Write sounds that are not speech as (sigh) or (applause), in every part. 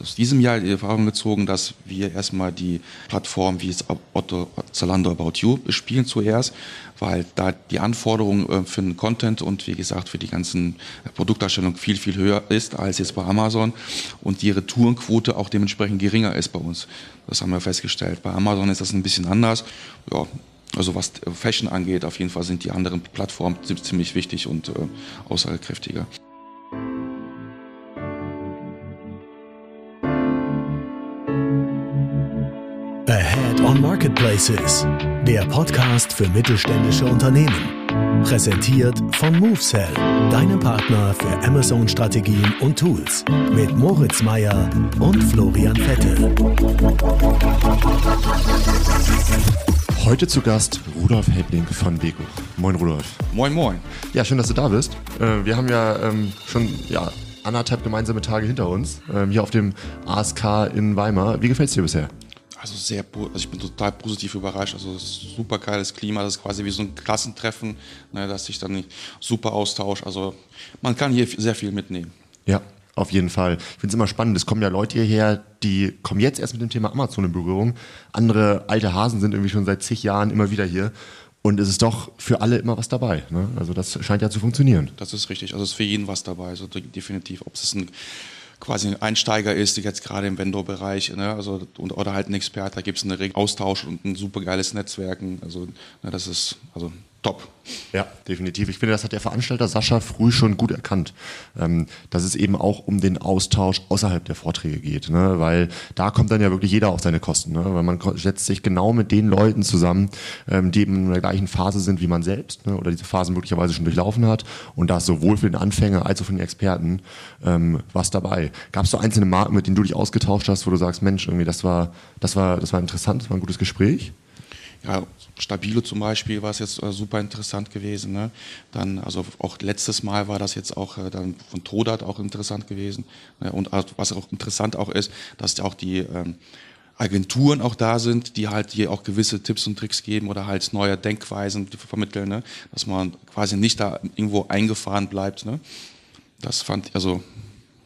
aus diesem Jahr die Erfahrung gezogen, dass wir erstmal die Plattform wie es Otto, Zalando About You spielen zuerst, weil da die Anforderung äh, für den Content und wie gesagt für die ganzen Produktdarstellung viel, viel höher ist als jetzt bei Amazon und die Retourenquote auch dementsprechend geringer ist bei uns. Das haben wir festgestellt. Bei Amazon ist das ein bisschen anders. Ja, also was Fashion angeht, auf jeden Fall sind die anderen Plattformen ziemlich wichtig und äh, aussagekräftiger. Marketplaces, der Podcast für mittelständische Unternehmen. Präsentiert von MoveSell, deinem Partner für Amazon-Strategien und Tools. Mit Moritz Meyer und Florian Vettel. Heute zu Gast Rudolf Helbling von Beko. Moin Rudolf. Moin, moin. Ja, schön, dass du da bist. Äh, wir haben ja ähm, schon ja, anderthalb gemeinsame Tage hinter uns, ähm, hier auf dem ASK in Weimar. Wie gefällt es dir bisher? Also sehr, also ich bin total positiv überrascht. Also super geiles Klima, das ist quasi wie so ein Klassentreffen, ne, dass sich dann super austauscht. Also man kann hier sehr viel mitnehmen. Ja, auf jeden Fall. Ich finde es immer spannend. Es kommen ja Leute hierher, die kommen jetzt erst mit dem Thema Amazon in Berührung. Andere alte Hasen sind irgendwie schon seit zig Jahren immer wieder hier. Und es ist doch für alle immer was dabei. Ne? Also das scheint ja zu funktionieren. Das ist richtig. Also es ist für jeden was dabei. Also definitiv. Ob es ein quasi ein Einsteiger ist, jetzt gerade im Vendor-Bereich, ne, also, oder halt ein Experte, da gibt es einen Austausch und ein super geiles Netzwerken. Also ne, das ist also top. Ja, definitiv. Ich finde, das hat der Veranstalter Sascha früh schon gut erkannt, ähm, dass es eben auch um den Austausch außerhalb der Vorträge geht, ne? weil da kommt dann ja wirklich jeder auf seine Kosten, ne? weil man setzt sich genau mit den Leuten zusammen, ähm, die in der gleichen Phase sind wie man selbst ne? oder diese Phasen möglicherweise schon durchlaufen hat und da ist sowohl für den Anfänger als auch für den Experten ähm, was dabei. Gab es so einzelne Marken, mit denen du dich ausgetauscht hast, wo du sagst, Mensch, irgendwie das war, das war, das war interessant, das war ein gutes Gespräch? Ja, Stabilo zum Beispiel war es jetzt äh, super interessant gewesen. Ne? Dann, also auch letztes Mal war das jetzt auch äh, dann von Todat auch interessant gewesen. Ne? Und äh, was auch interessant auch ist, dass auch die ähm, Agenturen auch da sind, die halt hier auch gewisse Tipps und Tricks geben oder halt neue Denkweisen vermitteln, ne? dass man quasi nicht da irgendwo eingefahren bleibt. Ne? Das fand, also,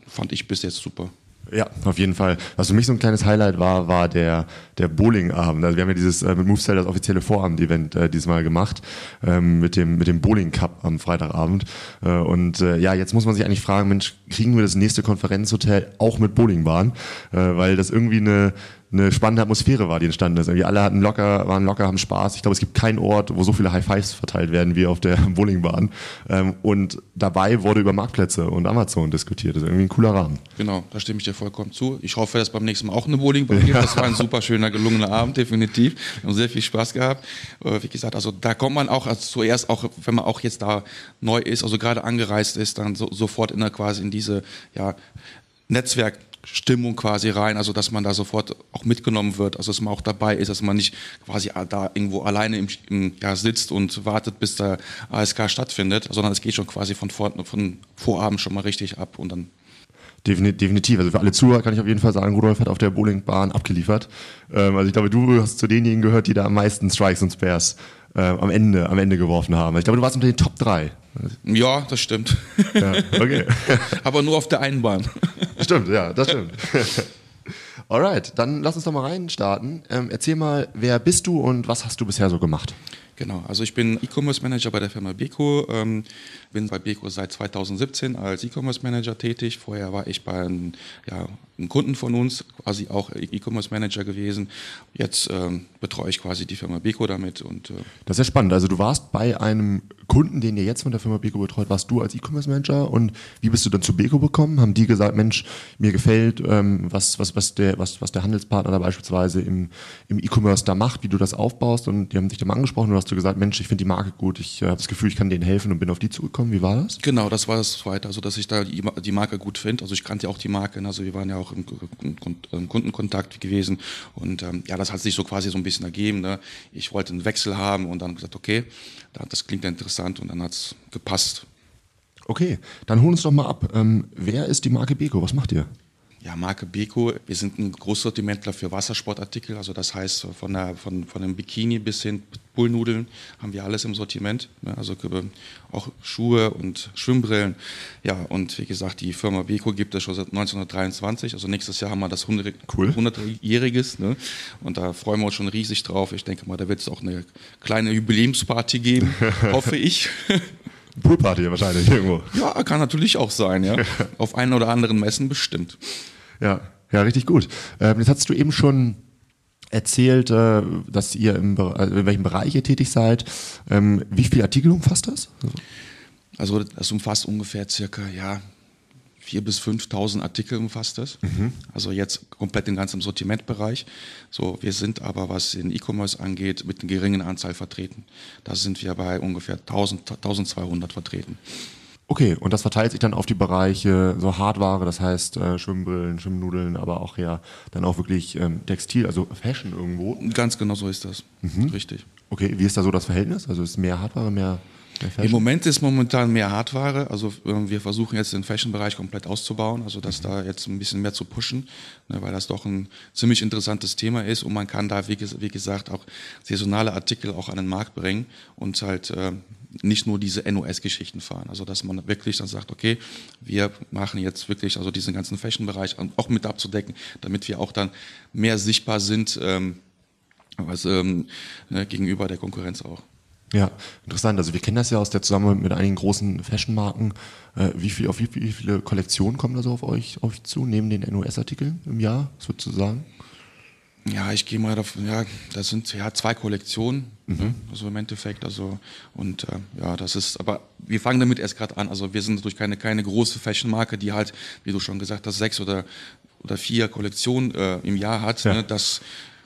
fand ich bis jetzt super. Ja, auf jeden Fall. Was für mich so ein kleines Highlight war, war der, der Bowling-Abend. Also wir haben ja dieses äh, mit Movestyle das offizielle Vorabend-Event äh, diesmal gemacht ähm, mit dem mit dem Bowling Cup am Freitagabend. Äh, und äh, ja, jetzt muss man sich eigentlich fragen, Mensch, kriegen wir das nächste Konferenzhotel auch mit Bowlingbahn? Äh, weil das irgendwie eine eine spannende Atmosphäre war, die entstanden ist. Irgendwie alle hatten locker, waren locker, haben Spaß. Ich glaube, es gibt keinen Ort, wo so viele High Fives verteilt werden wie auf der (laughs) Bowlingbahn. Ähm, und dabei wurde über Marktplätze und Amazon diskutiert. Das ist irgendwie ein cooler Rahmen. Genau, da stimme ich dir vollkommen zu. Ich hoffe, dass beim nächsten Mal auch eine Bowlingbahn gibt. Das war ein super schöner, gelungener Abend, definitiv. Wir haben sehr viel Spaß gehabt. Wie gesagt, also da kommt man auch also zuerst auch, wenn man auch jetzt da neu ist, also gerade angereist ist, dann so, sofort in der, quasi in diese ja, Netzwerk Stimmung quasi rein, also dass man da sofort auch mitgenommen wird, also dass man auch dabei ist, dass man nicht quasi da irgendwo alleine im, im, ja, sitzt und wartet, bis der ASK stattfindet, sondern es geht schon quasi von, vor, von Vorabend schon mal richtig ab und dann Definitiv. Also für alle Zuhörer kann ich auf jeden Fall sagen, Rudolf hat auf der Bowlingbahn abgeliefert. Ähm, also ich glaube, du hast zu denjenigen gehört, die da am meisten Strikes und Spares äh, am Ende, am Ende geworfen haben. Ich glaube, du warst unter den Top 3. Ja, das stimmt. Ja, okay. (laughs) Aber nur auf der einen Bahn. Stimmt, ja, das stimmt. (laughs) Alright, dann lass uns doch mal reinstarten. Ähm, erzähl mal, wer bist du und was hast du bisher so gemacht? Genau, also ich bin E-Commerce Manager bei der Firma Beko, ähm, bin bei Beko seit 2017 als E-Commerce Manager tätig. Vorher war ich bei einem, ja, einem Kunden von uns, quasi auch E-Commerce Manager gewesen. Jetzt ähm, betreue ich quasi die Firma Beko damit. Und, äh das ist ja spannend. Also du warst bei einem Kunden, den ihr jetzt von der Firma Beko betreut, warst du als E-Commerce Manager und wie bist du dann zu Beko gekommen? Haben die gesagt, Mensch, mir gefällt, ähm, was, was, was, der, was, was der Handelspartner da beispielsweise im, im E-Commerce da macht, wie du das aufbaust und die haben dich da mal angesprochen und hast du gesagt, Mensch, ich finde die Marke gut, ich äh, habe das Gefühl, ich kann denen helfen und bin auf die zugekommen. Wie war das? Genau, das war das Zweite, also dass ich da die, Marke gut finde. Also ich kannte ja auch die Marke, ne? also wir waren ja auch im, im Kundenkontakt gewesen und ähm, ja, das hat sich so quasi so ein bisschen ergeben. Ne? Ich wollte einen Wechsel haben und dann gesagt, okay, das klingt ja interessant und dann hat es gepasst. Okay, dann hol uns doch mal ab. Ähm, wer ist die Marke Beko? Was macht ihr? Ja, Marke Beko, wir sind ein Großsortimentler für Wassersportartikel, also das heißt von, der, von, von dem Bikini bis hin Bullnudeln haben wir alles im Sortiment, ne? also auch Schuhe und Schwimmbrillen. Ja, und wie gesagt, die Firma Beko gibt es schon seit 1923, also nächstes Jahr haben wir das 100-jähriges ne? und da freuen wir uns schon riesig drauf. Ich denke mal, da wird es auch eine kleine Jubiläumsparty geben, (laughs) hoffe ich. (laughs) Poolparty wahrscheinlich irgendwo. Ja, kann natürlich auch sein, ja. (laughs) Auf einen oder anderen Messen bestimmt. Ja, ja, richtig gut. Ähm, jetzt hast du eben schon erzählt, äh, dass ihr im, also in welchem Bereich ihr tätig seid. Ähm, wie viele Artikel umfasst das? Also das umfasst ungefähr circa, ja, 4.000 bis 5.000 Artikel umfasst das. Mhm. Also jetzt komplett den ganzen Sortimentbereich. So, wir sind aber, was den E-Commerce angeht, mit einer geringen Anzahl vertreten. Da sind wir bei ungefähr 1.000, 1.200 vertreten. Okay, und das verteilt sich dann auf die Bereiche so Hardware, das heißt äh, Schwimmbrillen, Schwimmnudeln, aber auch ja dann auch wirklich ähm, Textil, also Fashion irgendwo. Ganz genau so ist das. Mhm. Richtig. Okay, wie ist da so das Verhältnis? Also ist mehr Hardware, mehr im Moment ist momentan mehr Hardware. Also ähm, wir versuchen jetzt den Fashion-Bereich komplett auszubauen, also das da jetzt ein bisschen mehr zu pushen, ne, weil das doch ein ziemlich interessantes Thema ist und man kann da, wie, wie gesagt, auch saisonale Artikel auch an den Markt bringen und halt äh, nicht nur diese NOS-Geschichten fahren. Also dass man wirklich dann sagt, okay, wir machen jetzt wirklich also diesen ganzen Fashion-Bereich auch mit abzudecken, damit wir auch dann mehr sichtbar sind ähm, also, ähm, ne, gegenüber der Konkurrenz auch. Ja, interessant. Also wir kennen das ja aus der Zusammenarbeit mit einigen großen Fashion-Marken. Äh, wie, viel, auf wie, wie, viele Kollektionen kommen da so auf euch, auf euch zu, neben den NOS-Artikeln im Jahr, sozusagen? Ja, ich gehe mal davon, ja, das sind ja zwei Kollektionen, mhm. ne, also im Endeffekt, also und äh, ja, das ist, aber wir fangen damit erst gerade an, also wir sind natürlich keine, keine große Fashion-Marke, die halt, wie du schon gesagt hast, sechs oder, oder vier Kollektionen äh, im Jahr hat, ja. ne, das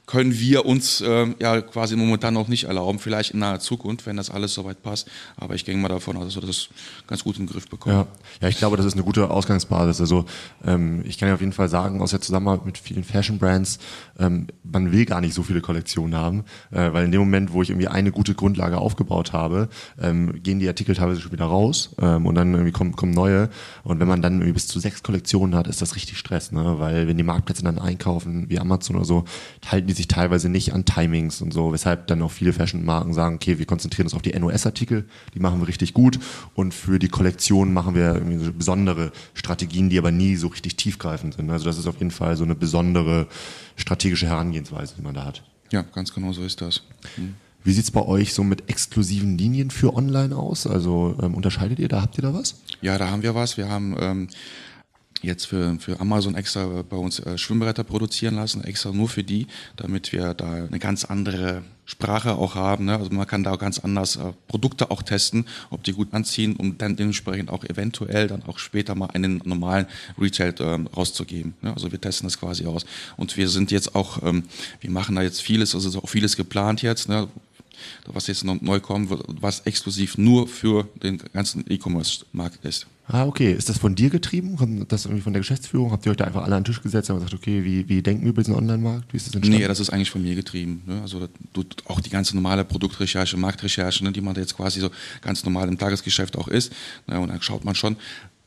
können wir uns äh, ja quasi momentan noch nicht erlauben. Vielleicht in naher Zukunft, wenn das alles soweit passt. Aber ich gehe mal davon aus, dass wir das ganz gut im Griff bekommen. Ja, ja ich glaube, das ist eine gute Ausgangsbasis. Also ähm, ich kann ja auf jeden Fall sagen, aus der Zusammenarbeit mit vielen Fashion-Brands, ähm, man will gar nicht so viele Kollektionen haben, äh, weil in dem Moment, wo ich irgendwie eine gute Grundlage aufgebaut habe, ähm, gehen die Artikel teilweise schon wieder raus ähm, und dann irgendwie kommen, kommen neue. Und wenn man dann irgendwie bis zu sechs Kollektionen hat, ist das richtig Stress, ne? weil wenn die Marktplätze dann einkaufen, wie Amazon oder so, halten die sich teilweise nicht an Timings und so, weshalb dann auch viele Fashion-Marken sagen, okay, wir konzentrieren uns auf die NOS-Artikel, die machen wir richtig gut und für die Kollektion machen wir so besondere Strategien, die aber nie so richtig tiefgreifend sind. Also das ist auf jeden Fall so eine besondere strategische Herangehensweise, die man da hat. Ja, ganz genau so ist das. Mhm. Wie sieht es bei euch so mit exklusiven Linien für online aus? Also ähm, unterscheidet ihr da? Habt ihr da was? Ja, da haben wir was. Wir haben ähm, jetzt für, für Amazon extra bei uns äh, Schwimmbretter produzieren lassen, extra nur für die, damit wir da eine ganz andere Sprache auch haben. Ne? Also man kann da ganz anders äh, Produkte auch testen, ob die gut anziehen, um dann dementsprechend auch eventuell dann auch später mal einen normalen Retail ähm, rauszugeben. Ne? Also wir testen das quasi aus. Und wir sind jetzt auch, ähm, wir machen da jetzt vieles, also ist auch vieles geplant jetzt, ne? was jetzt noch neu kommt, was exklusiv nur für den ganzen E-Commerce-Markt ist. Ah, okay. Ist das von dir getrieben? Kommt das irgendwie von der Geschäftsführung? Habt ihr euch da einfach alle an den Tisch gesetzt und gesagt, okay, wie, wie denken wir über diesen Online-Markt? Wie ist das entstanden? Nee, das ist eigentlich von mir getrieben. Ne? Also auch die ganze normale Produktrecherche, Marktrecherche, ne, die man jetzt quasi so ganz normal im Tagesgeschäft auch ist. Ne? Und dann schaut man schon,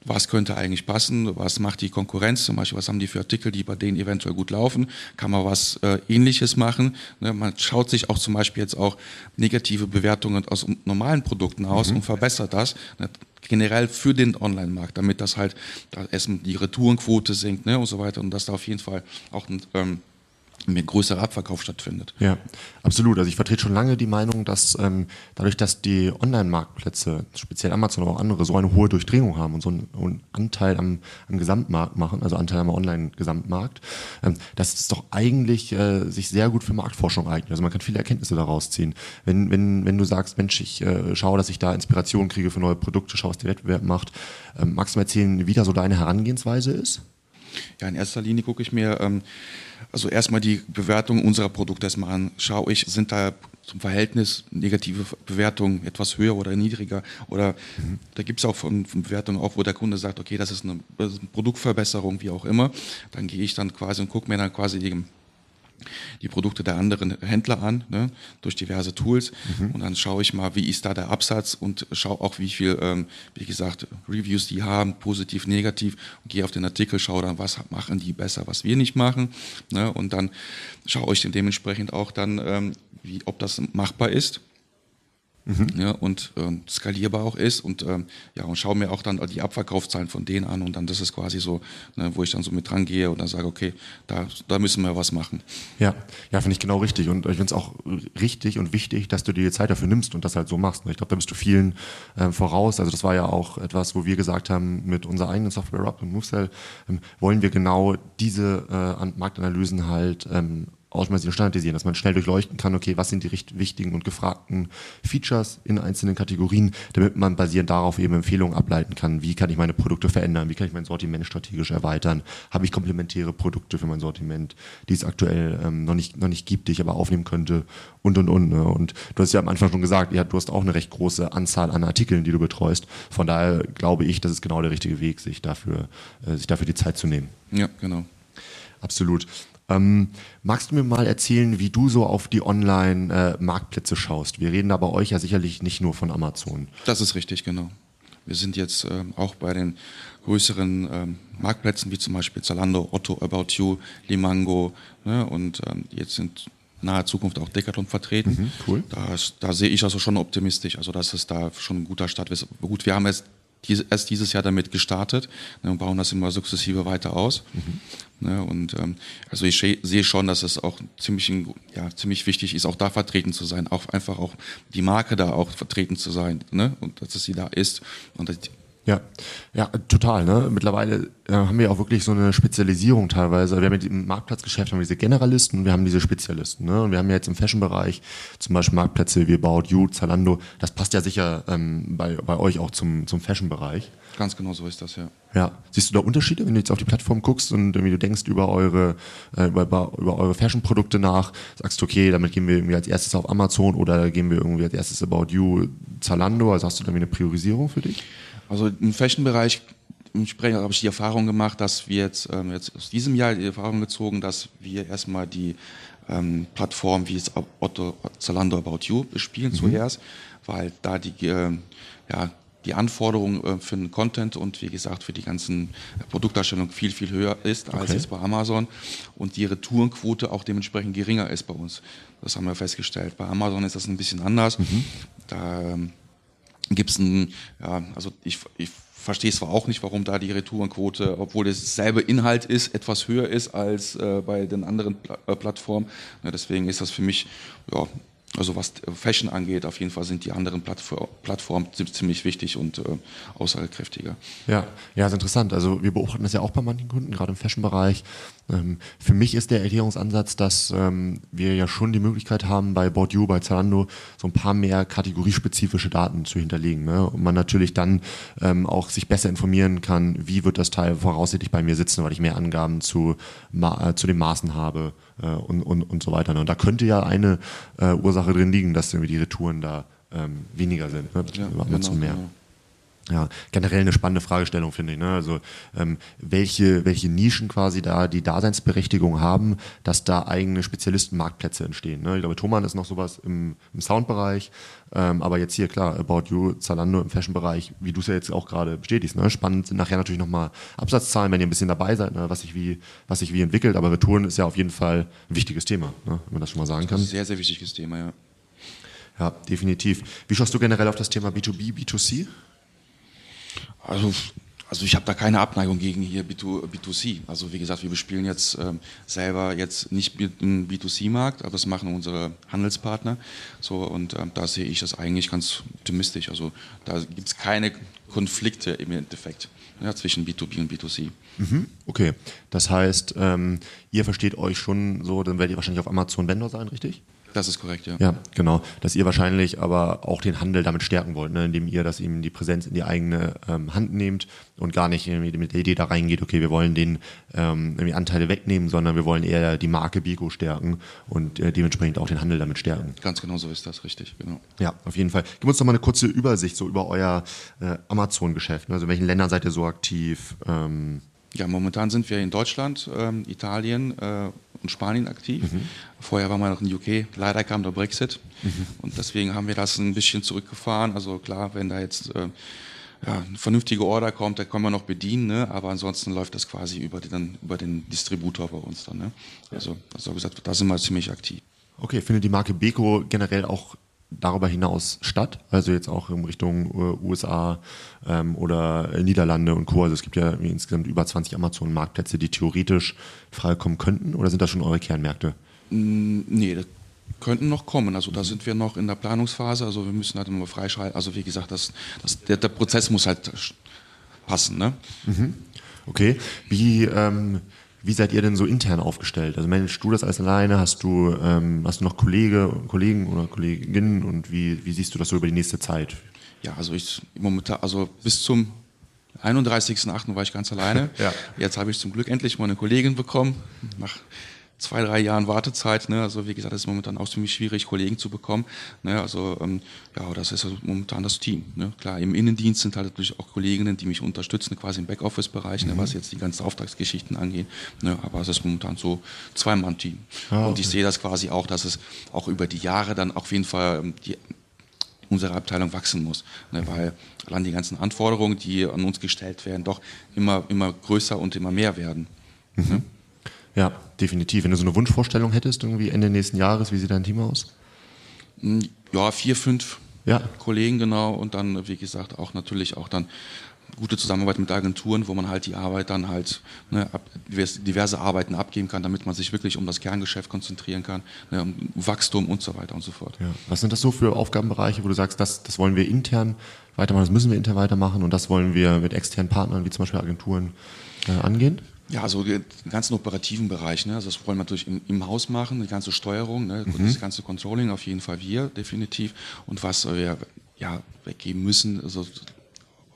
was könnte eigentlich passen, was macht die Konkurrenz, zum Beispiel, was haben die für Artikel, die bei denen eventuell gut laufen, kann man was äh, ähnliches machen. Ne? Man schaut sich auch zum Beispiel jetzt auch negative Bewertungen aus normalen Produkten aus mhm. und verbessert das. Ne? Generell für den Online-Markt, damit das halt da erstmal die Retourenquote sinkt ne, und so weiter und dass da auf jeden Fall auch ein ähm, mehr größerer Abverkauf stattfindet. Ja, absolut. Also ich vertrete schon lange die Meinung, dass ähm, dadurch, dass die Online-Marktplätze, speziell Amazon, aber auch andere, so eine hohe Durchdringung haben und so einen, einen Anteil am, am, Gesamtmarkt machen, also Anteil am Online-Gesamtmarkt, ähm, dass es doch eigentlich äh, sich sehr gut für Marktforschung eignet. Also man kann viele Erkenntnisse daraus ziehen. Wenn, wenn, wenn du sagst, Mensch, ich äh, schaue, dass ich da Inspiration kriege für neue Produkte, schaue, was der Wettbewerb macht, ähm, magst du mir erzählen, wie da so deine Herangehensweise ist? Ja, in erster Linie gucke ich mir ähm, also erstmal die Bewertung unserer Produkte erstmal an. Schaue ich, sind da zum Verhältnis negative Bewertungen etwas höher oder niedriger? Oder mhm. da gibt es auch von, von, Bewertungen auch, wo der Kunde sagt, okay, das ist, eine, das ist eine Produktverbesserung, wie auch immer. Dann gehe ich dann quasi und gucke mir dann quasi die die Produkte der anderen Händler an, ne, durch diverse Tools. Mhm. Und dann schaue ich mal, wie ist da der Absatz und schaue auch, wie viel, ähm, wie gesagt, Reviews die haben, positiv, negativ. Und gehe auf den Artikel, schaue dann, was machen die besser, was wir nicht machen. Ne, und dann schaue ich dementsprechend auch dann, ähm, wie, ob das machbar ist mhm. ja, und ähm, skalierbar auch ist und ähm, ja und schaue mir auch dann die Abverkaufszahlen von denen an und dann das ist quasi so, ne, wo ich dann so mit dran gehe und dann sage, okay, da, da müssen wir was machen. Ja, ja, finde ich genau richtig und ich finde es auch richtig und wichtig, dass du dir die Zeit dafür nimmst und das halt so machst. Ich glaube, da bist du vielen ähm, voraus. Also das war ja auch etwas, wo wir gesagt haben, mit unserer eigenen Software Up und MoveCell ähm, wollen wir genau diese äh, Marktanalysen halt ähm, automatisieren, standardisieren, dass man schnell durchleuchten kann, okay, was sind die wichtigen und gefragten Features in einzelnen Kategorien, damit man basierend darauf eben Empfehlungen ableiten kann, wie kann ich meine Produkte verändern, wie kann ich mein Sortiment strategisch erweitern, habe ich komplementäre Produkte für mein Sortiment, die es aktuell ähm, noch, nicht, noch nicht gibt, die ich aber aufnehmen könnte und und und. Ne? Und du hast ja am Anfang schon gesagt, ja, du hast auch eine recht große Anzahl an Artikeln, die du betreust. Von daher glaube ich, das ist genau der richtige Weg, sich dafür, äh, sich dafür die Zeit zu nehmen. Ja, genau. Absolut. Ähm, magst du mir mal erzählen, wie du so auf die Online-Marktplätze äh, schaust? Wir reden da bei euch ja sicherlich nicht nur von Amazon. Das ist richtig, genau. Wir sind jetzt äh, auch bei den größeren ähm, Marktplätzen wie zum Beispiel Zalando, Otto, About You, Limango ne, und ähm, jetzt sind nahe Zukunft auch Decathlon vertreten. Mhm, cool. Da, da sehe ich also schon optimistisch, also dass es da schon ein guter Start ist. Gut, wir haben jetzt diese, erst dieses Jahr damit gestartet ne, und bauen das immer sukzessive weiter aus. Mhm. Ne, und ähm, also ich sehe schon, dass es auch ziemlich, ja, ziemlich wichtig ist, auch da vertreten zu sein, auch einfach auch die Marke da auch vertreten zu sein ne, und dass es sie da ist und ja, ja, total. Ne? Mittlerweile äh, haben wir auch wirklich so eine Spezialisierung teilweise. Wir haben ja im Marktplatzgeschäft haben wir diese Generalisten, wir haben diese Spezialisten. Ne? Und wir haben ja jetzt im Fashion-Bereich zum Beispiel Marktplätze wie About You, Zalando. Das passt ja sicher ähm, bei, bei euch auch zum, zum Fashion-Bereich. Ganz genau so ist das, ja. Ja. Siehst du da Unterschiede, wenn du jetzt auf die Plattform guckst und irgendwie du denkst über eure, äh, über, über eure Fashion-Produkte nach, sagst du, okay, damit gehen wir irgendwie als erstes auf Amazon oder gehen wir irgendwie als erstes About You, Zalando? Also hast du da eine Priorisierung für dich? Also im Fashion-Bereich habe ich die Erfahrung gemacht, dass wir jetzt, ähm, jetzt aus diesem Jahr die Erfahrung gezogen, dass wir erstmal die ähm, Plattform wie es Otto, Zalando About You bespielen mhm. zuerst, weil da die, äh, ja, die Anforderung äh, für den Content und wie gesagt für die ganzen Produktdarstellung viel, viel höher ist als jetzt bei Amazon und die Retourenquote auch dementsprechend geringer ist bei uns. Das haben wir festgestellt. Bei Amazon ist das ein bisschen anders. Mhm. Da ähm, gibt es ein, ja, also ich, ich verstehe zwar auch nicht, warum da die Retourenquote, obwohl es selbe Inhalt ist, etwas höher ist als äh, bei den anderen Pla äh, Plattformen. Ja, deswegen ist das für mich ja, also was Fashion angeht, auf jeden Fall sind die anderen Plattformen ziemlich wichtig und äh, aussagekräftiger. Ja, ja, ist interessant. Also wir beobachten das ja auch bei manchen Kunden, gerade im Fashion-Bereich. Ähm, für mich ist der Erklärungsansatz, dass ähm, wir ja schon die Möglichkeit haben, bei Bordeaux, bei Zalando so ein paar mehr kategoriespezifische Daten zu hinterlegen. Ne? Und man natürlich dann ähm, auch sich besser informieren kann, wie wird das Teil voraussichtlich bei mir sitzen, weil ich mehr Angaben zu, äh, zu den Maßen habe und, und, und so weiter. Ne? Und da könnte ja eine äh, Ursache drin liegen, dass irgendwie die Retouren da ähm, weniger sind, ne? ja, genau, mehr. Genau. Ja, generell eine spannende Fragestellung, finde ich. Ne? Also ähm, welche, welche Nischen quasi da die Daseinsberechtigung haben, dass da eigene Spezialistenmarktplätze entstehen. Ne? Ich glaube, Thomann ist noch sowas im, im Soundbereich, ähm, aber jetzt hier klar, About You, Zalando im Fashionbereich, wie du es ja jetzt auch gerade bestätigst. Ne? Spannend sind nachher natürlich nochmal Absatzzahlen, wenn ihr ein bisschen dabei seid, ne? was sich wie, was sich wie entwickelt. Aber Retouren ist ja auf jeden Fall ein wichtiges Thema, ne? wenn man das schon mal sagen kann. Sehr, sehr wichtiges Thema, ja. Ja, definitiv. Wie schaust du generell auf das Thema B2B, B2C? Also, also ich habe da keine Abneigung gegen hier B2, B2C. Also wie gesagt, wir bespielen jetzt ähm, selber jetzt nicht im B2C-Markt, aber das machen unsere Handelspartner. So und ähm, da sehe ich das eigentlich ganz optimistisch. Also da gibt es keine Konflikte im Endeffekt ja, zwischen B2B und B2C. Mhm, okay, das heißt, ähm, ihr versteht euch schon so, dann werdet ihr wahrscheinlich auf Amazon Vendor sein, richtig? Das ist korrekt, ja. Ja, genau. Dass ihr wahrscheinlich aber auch den Handel damit stärken wollt, ne? indem ihr das ihm die Präsenz in die eigene ähm, Hand nehmt und gar nicht irgendwie mit der Idee da reingeht, okay, wir wollen den ähm, irgendwie Anteile wegnehmen, sondern wir wollen eher die Marke Bigo stärken und äh, dementsprechend auch den Handel damit stärken. Ganz genau so ist das, richtig, genau. Ja, auf jeden Fall. Gib uns doch mal eine kurze Übersicht so über euer äh, Amazon-Geschäft. Ne? Also in welchen Ländern seid ihr so aktiv? Ähm ja, momentan sind wir in Deutschland, ähm, Italien, äh, und Spanien aktiv. Mhm. Vorher waren wir noch in UK. Leider kam der Brexit. Mhm. Und deswegen haben wir das ein bisschen zurückgefahren. Also klar, wenn da jetzt äh, ja, eine vernünftige Order kommt, da können wir noch bedienen, ne? aber ansonsten läuft das quasi über den, über den Distributor bei uns dann. Ne? Also, also gesagt, da sind wir ziemlich aktiv. Okay, findet die Marke Beko generell auch darüber hinaus statt? Also jetzt auch in Richtung äh, USA ähm, oder Niederlande und Co. Also es gibt ja insgesamt über 20 Amazon-Marktplätze, die theoretisch frei kommen könnten oder sind das schon eure Kernmärkte? Nee, das könnten noch kommen. Also da sind wir noch in der Planungsphase. Also wir müssen halt immer freischalten. Also wie gesagt, das, das, der, der Prozess muss halt passen. Ne? Mhm. Okay. Wie ähm, wie seid ihr denn so intern aufgestellt? Also managst du das alles alleine? Hast du, ähm, hast du noch Kollege, Kollegen oder Kolleginnen und wie, wie siehst du das so über die nächste Zeit? Ja, also ich momentan, also bis zum 31.08. war ich ganz alleine. (laughs) ja. Jetzt habe ich zum Glück endlich mal eine Kollegin bekommen. Nach zwei, drei Jahren Wartezeit. Ne? Also wie gesagt, es ist momentan auch ziemlich schwierig, Kollegen zu bekommen. Ne? Also ähm, ja, das ist momentan das Team. Ne? Klar, im Innendienst sind halt natürlich auch Kolleginnen, die mich unterstützen, quasi im Backoffice-Bereich, ne? mhm. ne? was jetzt die ganzen Auftragsgeschichten angeht. Ne? Aber es ist momentan so Zwei-Mann-Team. Ah, okay. Und ich sehe das quasi auch, dass es auch über die Jahre dann auf jeden Fall ähm, die, unsere Abteilung wachsen muss. Ne, weil allein die ganzen Anforderungen, die an uns gestellt werden, doch immer, immer größer und immer mehr werden. Mhm. Ne? Ja, definitiv. Wenn du so eine Wunschvorstellung hättest, irgendwie Ende nächsten Jahres, wie sieht dein Team aus? Hm, ja, vier, fünf ja. Kollegen genau und dann, wie gesagt, auch natürlich auch dann gute Zusammenarbeit mit Agenturen, wo man halt die Arbeit dann halt ne, diverse Arbeiten abgeben kann, damit man sich wirklich um das Kerngeschäft konzentrieren kann, ne, um Wachstum und so weiter und so fort. Ja. Was sind das so für Aufgabenbereiche, wo du sagst, das, das wollen wir intern weitermachen, das müssen wir intern weitermachen und das wollen wir mit externen Partnern wie zum Beispiel Agenturen äh, angehen? Ja, also den ganzen operativen Bereich, ne? also das wollen wir natürlich im, im Haus machen, die ganze Steuerung, ne? Mhm. das ganze Controlling auf jeden Fall wir definitiv und was wir ja weggeben müssen, also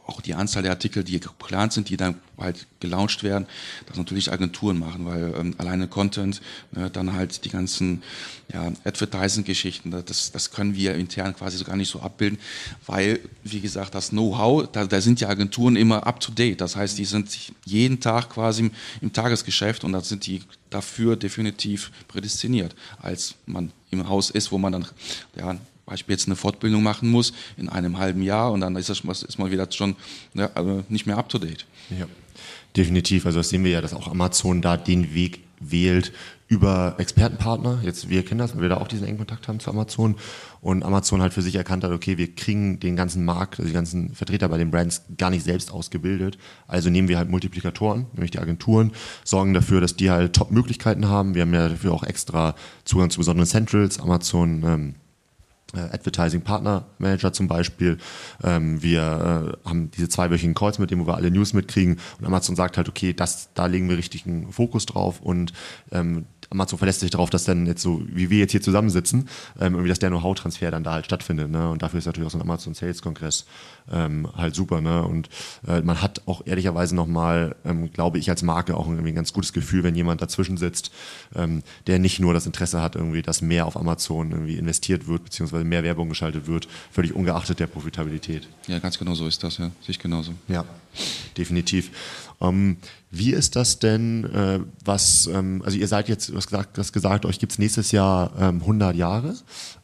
auch die Anzahl der Artikel, die geplant sind, die dann halt gelauncht werden, das natürlich Agenturen machen, weil ähm, alleine Content, ne, dann halt die ganzen ja, Advertising-Geschichten, das, das können wir intern quasi so gar nicht so abbilden, weil, wie gesagt, das Know-how, da, da sind die Agenturen immer up-to-date, das heißt, die sind jeden Tag quasi im, im Tagesgeschäft und da sind die dafür definitiv prädestiniert, als man im Haus ist, wo man dann ja, Beispiel jetzt eine Fortbildung machen muss in einem halben Jahr und dann ist das ist mal wieder schon ja, also nicht mehr up to date. Ja, definitiv. Also das sehen wir ja, dass auch Amazon da den Weg wählt über Expertenpartner. Jetzt wir kennen das, weil wir da auch diesen engen Kontakt haben zu Amazon und Amazon halt für sich erkannt hat, okay, wir kriegen den ganzen Markt, also die ganzen Vertreter bei den Brands gar nicht selbst ausgebildet. Also nehmen wir halt Multiplikatoren, nämlich die Agenturen, sorgen dafür, dass die halt Top-Möglichkeiten haben. Wir haben ja dafür auch extra Zugang zu besonderen Centrals. Amazon ähm, äh, Advertising Partner Manager zum Beispiel. Ähm, wir äh, haben diese zweiwöchigen Calls mit dem, wo wir alle News mitkriegen und Amazon sagt halt, okay, das, da legen wir richtigen Fokus drauf und ähm, Amazon verlässt sich darauf, dass dann jetzt so, wie wir jetzt hier zusammensitzen, ähm, irgendwie, dass der Know-how-Transfer dann da halt stattfindet. Ne? Und dafür ist natürlich auch so ein Amazon Sales Kongress ähm, halt super. Ne? Und äh, man hat auch ehrlicherweise nochmal, ähm, glaube ich, als Marke auch irgendwie ein ganz gutes Gefühl, wenn jemand dazwischen sitzt, ähm, der nicht nur das Interesse hat, irgendwie, dass mehr auf Amazon irgendwie investiert wird, beziehungsweise mehr Werbung geschaltet wird, völlig ungeachtet der Profitabilität. Ja, ganz genau so ist das, ja. Sehe ich genauso. Ja, definitiv. Ähm, wie ist das denn, äh, was, ähm, also ihr seid jetzt, du hast gesagt, hast gesagt euch gibt es nächstes Jahr ähm, 100 Jahre.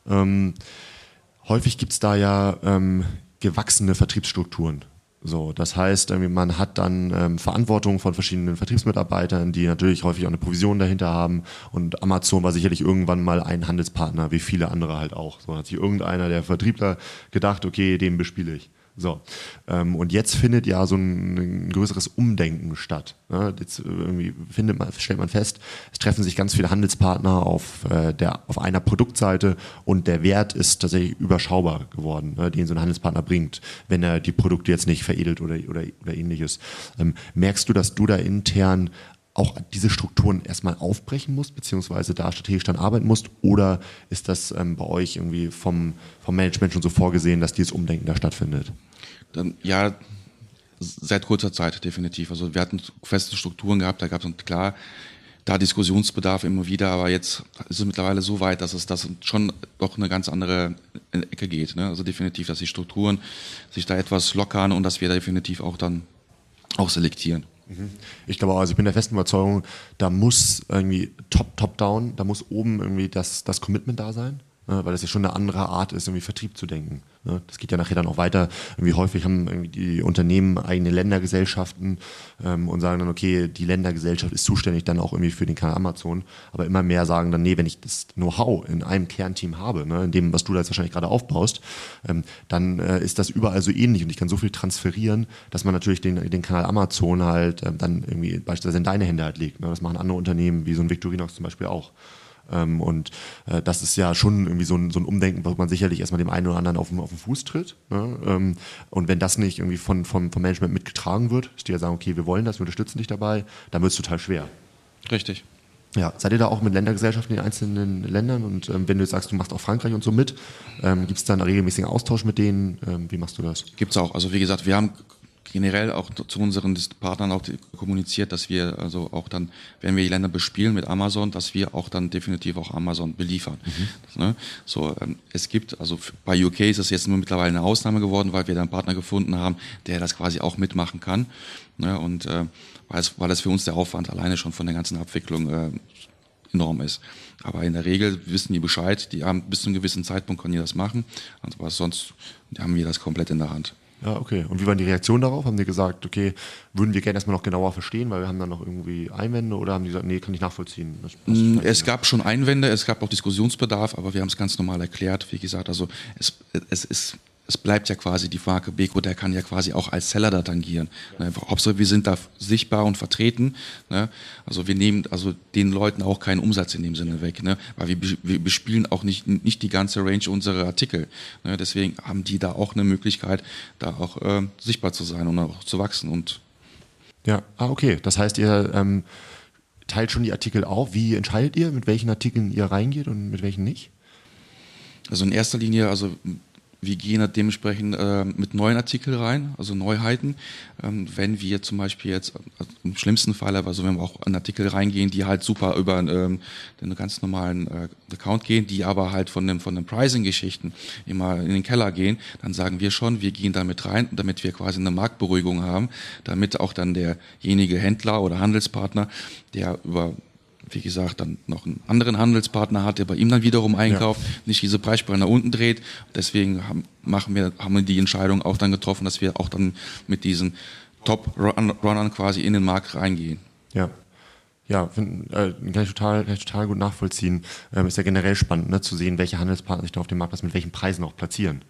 Ähm, häufig gibt es da ja ähm, gewachsene Vertriebsstrukturen. So, das heißt, man hat dann ähm, Verantwortung von verschiedenen Vertriebsmitarbeitern, die natürlich häufig auch eine Provision dahinter haben. Und Amazon war sicherlich irgendwann mal ein Handelspartner, wie viele andere halt auch. So hat sich irgendeiner der Vertriebler gedacht, okay, den bespiele ich. So. Ähm, und jetzt findet ja so ein, größeres Umdenken statt. Ne? Jetzt irgendwie findet man, stellt man fest, es treffen sich ganz viele Handelspartner auf, äh, der, auf einer Produktseite und der Wert ist tatsächlich überschaubar geworden, ne, den so ein Handelspartner bringt, wenn er die Produkte jetzt nicht veredelt oder, oder, oder ähnliches. Ähm, merkst du, dass du da intern auch diese Strukturen erstmal aufbrechen musst, beziehungsweise da strategisch dann arbeiten musst? Oder ist das ähm, bei euch irgendwie vom, vom Management schon so vorgesehen, dass dieses Umdenken da stattfindet? Dann, ja, seit kurzer Zeit definitiv. Also wir hatten feste Strukturen gehabt, da gab es klar da Diskussionsbedarf immer wieder, aber jetzt ist es mittlerweile so weit, dass es das schon doch eine ganz andere Ecke geht. Ne? Also definitiv, dass die Strukturen sich da etwas lockern und dass wir definitiv auch dann auch selektieren. Ich glaube auch, also ich bin der festen Überzeugung, da muss irgendwie top, top down, da muss oben irgendwie das, das Commitment da sein ne, weil das ja schon eine andere Art ist, irgendwie Vertrieb zu denken. Ne? Das geht ja nachher dann auch weiter. Irgendwie häufig haben irgendwie die Unternehmen eigene Ländergesellschaften ähm, und sagen dann, okay, die Ländergesellschaft ist zuständig dann auch irgendwie für den Kanal Amazon. Aber immer mehr sagen dann, nee, wenn ich das Know-how in einem Kernteam habe, ne, in dem, was du da jetzt wahrscheinlich gerade aufbaust, ähm, dann äh, ist das überall so ähnlich und ich kann so viel transferieren, dass man natürlich den, den Kanal Amazon halt ähm, dann irgendwie beispielsweise in deine Hände halt legt. Ne? Das machen andere Unternehmen, wie so ein Victorinox zum Beispiel auch. Ähm, und äh, das ist ja schon irgendwie so ein, so ein Umdenken, wo man sicherlich erstmal dem einen oder anderen auf den, auf den Fuß tritt. Ne? Ähm, und wenn das nicht irgendwie von, von, vom Management mitgetragen wird, dass die ja sagen, okay, wir wollen das, wir unterstützen dich dabei, dann wird es total schwer. Richtig. Ja, seid ihr da auch mit Ländergesellschaften in den einzelnen Ländern? Und ähm, wenn du jetzt sagst, du machst auch Frankreich und so mit, ähm, gibt es da einen regelmäßigen Austausch mit denen? Ähm, wie machst du das? Gibt es auch. Also wie gesagt, wir haben generell auch zu unseren Partnern auch kommuniziert, dass wir also auch dann, wenn wir die Länder bespielen mit Amazon, dass wir auch dann definitiv auch Amazon beliefern. Mhm. Ne? So, ähm, es gibt, also bei UK ist das jetzt nur mittlerweile eine Ausnahme geworden, weil wir da einen Partner gefunden haben, der das quasi auch mitmachen kann. Ne? Und äh, weil, es, weil das für uns der Aufwand alleine schon von der ganzen Abwicklung äh, enorm ist. Aber in der Regel wissen die Bescheid, die haben bis zu einem gewissen Zeitpunkt können die das machen, aber sonst haben wir das komplett in der Hand. Ja, okay. Und wie waren die Reaktionen darauf? Haben die gesagt, okay, würden wir gerne erstmal noch genauer verstehen, weil wir haben dann noch irgendwie Einwände oder haben die gesagt, nee, kann ich nachvollziehen? Mm, es gab schon Einwände, es gab auch Diskussionsbedarf, aber wir haben es ganz normal erklärt. Wie gesagt, also es, es ist es bleibt ja quasi die Marke Beko, der kann ja quasi auch als Seller da tangieren. Ne? Hauptsache, wir sind da sichtbar und vertreten. Ne? Also wir nehmen also den Leuten auch keinen Umsatz in dem Sinne weg, ne? weil wir, wir bespielen auch nicht, nicht die ganze Range unserer Artikel. Ne? Deswegen haben die da auch eine Möglichkeit, da auch äh, sichtbar zu sein und auch zu wachsen. Und ja, ah, okay. Das heißt, ihr ähm, teilt schon die Artikel auf. Wie entscheidet ihr, mit welchen Artikeln ihr reingeht und mit welchen nicht? Also in erster Linie, also wir gehen halt dementsprechend äh, mit neuen Artikeln rein, also Neuheiten. Ähm, wenn wir zum Beispiel jetzt also im schlimmsten Fall, also wenn wir auch an Artikel reingehen, die halt super über ähm, den ganz normalen äh, Account gehen, die aber halt von dem von den Pricing-Geschichten immer in den Keller gehen, dann sagen wir schon, wir gehen damit rein, damit wir quasi eine Marktberuhigung haben, damit auch dann derjenige Händler oder Handelspartner, der über wie gesagt, dann noch einen anderen Handelspartner hat, der bei ihm dann wiederum einkauft, ja. nicht diese Preisspanne nach unten dreht. Deswegen haben, machen wir, haben wir die Entscheidung auch dann getroffen, dass wir auch dann mit diesen Top-Runnern quasi in den Markt reingehen. Ja. Ja, find, äh, kann, ich total, kann ich total gut nachvollziehen. Ähm, ist ja generell spannend, ne, zu sehen, welche Handelspartner sich da auf dem Marktplatz mit welchen Preisen auch platzieren.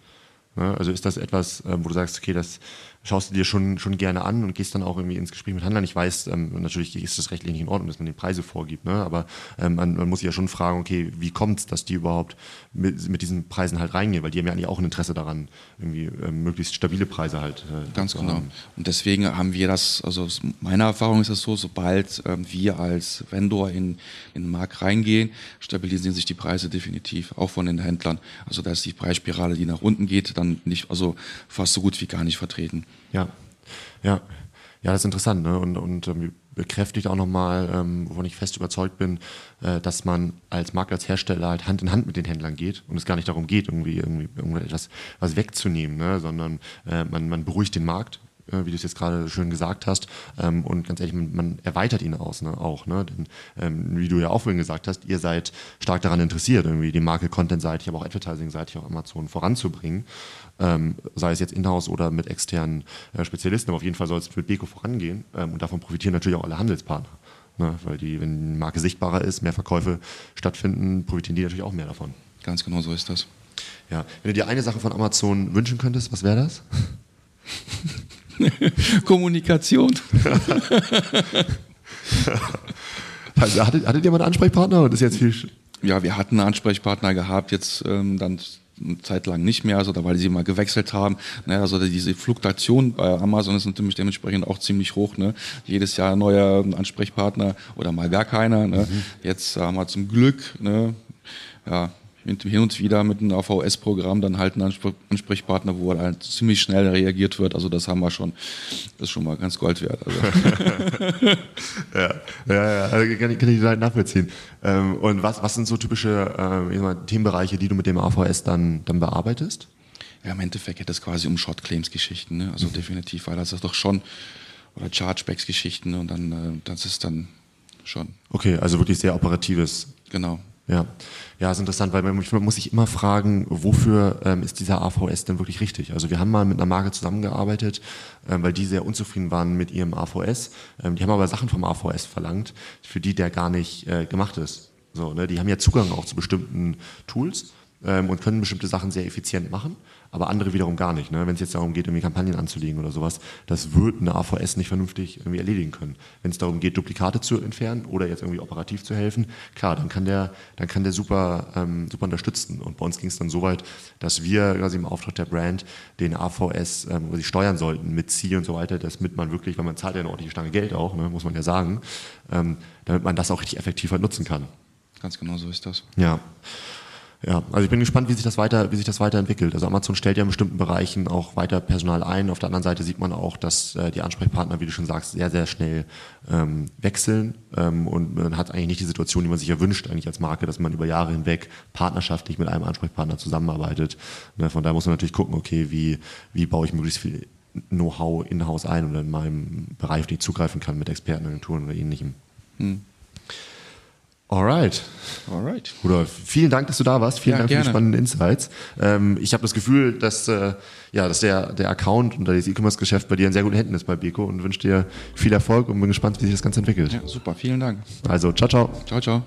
Ne? Also ist das etwas, äh, wo du sagst, okay, das schaust du dir schon, schon gerne an und gehst dann auch irgendwie ins Gespräch mit Handlern. Ich weiß, ähm, natürlich ist das rechtlich nicht in Ordnung, dass man die Preise vorgibt, ne? aber ähm, man, man, muss sich ja schon fragen, okay, wie kommt es, dass die überhaupt mit, mit, diesen Preisen halt reingehen, weil die haben ja eigentlich auch ein Interesse daran, irgendwie ähm, möglichst stabile Preise halt äh, Ganz genau. Haben. Und deswegen haben wir das, also aus meiner Erfahrung ist es so, sobald wir als Vendor in, in den Markt reingehen, stabilisieren sich die Preise definitiv, auch von den Händlern. Also da ist die Preisspirale, die nach unten geht, dann nicht, also fast so gut wie gar nicht vertreten. Ja, ja. Ja, das ist interessant ne? und, und ähm, bekräftigt auch nochmal, ähm, wovon ich fest überzeugt bin, äh, dass man als Markt, als Hersteller halt Hand in Hand mit den Händlern geht und es gar nicht darum geht, irgendwie, irgendwie, irgendwie etwas was wegzunehmen, ne? sondern äh, man, man beruhigt den Markt äh, wie du es jetzt gerade schön gesagt hast. Ähm, und ganz ehrlich, man, man erweitert ihn aus, ne, auch. Ne? Denn, ähm, wie du ja auch vorhin gesagt hast, ihr seid stark daran interessiert, irgendwie die Marke content-seitig, aber auch advertising-seitig auf Amazon voranzubringen. Ähm, sei es jetzt in-house oder mit externen äh, Spezialisten, aber auf jeden Fall soll es mit Beko vorangehen. Ähm, und davon profitieren natürlich auch alle Handelspartner. Ne? Weil die, wenn die Marke sichtbarer ist, mehr Verkäufe stattfinden, profitieren die natürlich auch mehr davon. Ganz genau so ist das. Ja. Wenn du dir eine Sache von Amazon wünschen könntest, was wäre das? (laughs) (laughs) Kommunikation. (laughs) also, hattet, hattet ihr mal einen Ansprechpartner? Oder ist jetzt viel ja, wir hatten einen Ansprechpartner gehabt, jetzt ähm, dann eine Zeit lang nicht mehr, also da, weil sie mal gewechselt haben. Ne, also diese Fluktuation bei Amazon ist natürlich dementsprechend auch ziemlich hoch. Ne? Jedes Jahr ein neuer Ansprechpartner oder mal gar keiner. Ne? Mhm. Jetzt haben wir zum Glück ne, ja, hin und wieder mit einem AVS-Programm dann halt einen Ansprechpartner, wo halt ziemlich schnell reagiert wird. Also das haben wir schon, das ist schon mal ganz Gold wert. Also. (laughs) ja, ja, ja, also kann, ich, kann ich nachvollziehen. Ähm, und was, was sind so typische äh, Themenbereiche, die du mit dem AVS dann, dann bearbeitest? Ja, im Endeffekt geht es quasi um Short-Claims-Geschichten. Ne? Also mhm. definitiv, weil das ist doch schon oder Chargebacks-Geschichten und dann, äh, das ist dann schon. Okay, also wirklich sehr operatives. Genau. Ja, ja, ist interessant, weil man, muss sich immer fragen, wofür ähm, ist dieser AVS denn wirklich richtig? Also wir haben mal mit einer Marke zusammengearbeitet, ähm, weil die sehr unzufrieden waren mit ihrem AVS. Ähm, die haben aber Sachen vom AVS verlangt, für die der gar nicht äh, gemacht ist. So, ne? Die haben ja Zugang auch zu bestimmten Tools ähm, und können bestimmte Sachen sehr effizient machen aber andere wiederum gar nicht. Ne? Wenn es jetzt darum geht, irgendwie Kampagnen anzulegen oder sowas, das wird eine AVS nicht vernünftig irgendwie erledigen können. Wenn es darum geht, Duplikate zu entfernen oder jetzt irgendwie operativ zu helfen, klar, dann kann der, dann kann der super, ähm, super unterstützen. Und bei uns ging es dann so weit, dass wir quasi im Auftrag der Brand den AVS ähm, quasi steuern sollten mit Ziel und so weiter, damit man wirklich, weil man zahlt ja eine ordentliche Stange Geld auch, ne, muss man ja sagen, ähm, damit man das auch richtig effektiv halt nutzen kann. Ganz genau so ist das. Ja. Ja, also ich bin gespannt, wie sich das weiter, wie sich das weiterentwickelt. Also Amazon stellt ja in bestimmten Bereichen auch weiter Personal ein. Auf der anderen Seite sieht man auch, dass äh, die Ansprechpartner, wie du schon sagst, sehr, sehr schnell ähm, wechseln. Ähm, und man hat eigentlich nicht die Situation, die man sich ja wünscht, eigentlich als Marke, dass man über Jahre hinweg partnerschaftlich mit einem Ansprechpartner zusammenarbeitet. Ne, von daher muss man natürlich gucken, okay, wie, wie baue ich möglichst viel Know-how in-house ein oder in meinem Bereich, auf den ich zugreifen kann mit Expertenagenturen oder ähnlichem. Hm. Alright. Alright. Rudolf, vielen Dank, dass du da warst. Vielen Ja, Dank gerne. für die spannenden Insights. Ähm, ich habe das Gefühl, dass, äh, ja, dass der, der Account und das E-Commerce-Geschäft bei dir in sehr guten Händen ist bei Beko und wünsche dir viel Erfolg und bin gespannt, wie sich das Ganze entwickelt. Ja, super. Vielen Dank. Also, ciao, ciao. Ciao, ciao.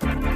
Du